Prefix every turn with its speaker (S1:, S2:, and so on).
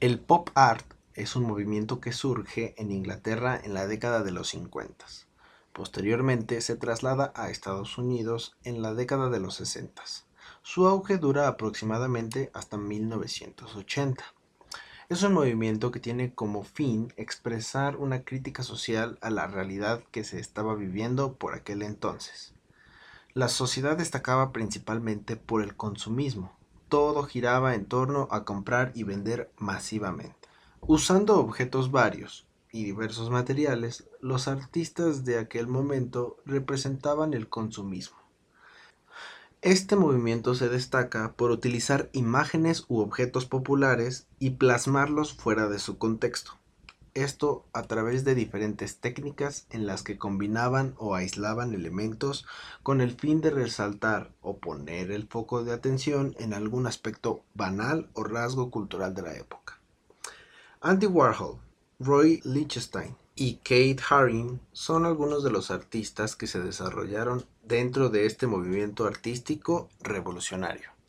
S1: El pop art es un movimiento que surge en Inglaterra en la década de los 50. Posteriormente se traslada a Estados Unidos en la década de los 60. Su auge dura aproximadamente hasta 1980. Es un movimiento que tiene como fin expresar una crítica social a la realidad que se estaba viviendo por aquel entonces. La sociedad destacaba principalmente por el consumismo, todo giraba en torno a comprar y vender masivamente. Usando objetos varios y diversos materiales, los artistas de aquel momento representaban el consumismo. Este movimiento se destaca por utilizar imágenes u objetos populares y plasmarlos fuera de su contexto esto a través de diferentes técnicas en las que combinaban o aislaban elementos con el fin de resaltar o poner el foco de atención en algún aspecto banal o rasgo cultural de la época. Andy Warhol, Roy Lichtenstein y Kate Haring son algunos de los artistas que se desarrollaron dentro de este movimiento artístico revolucionario.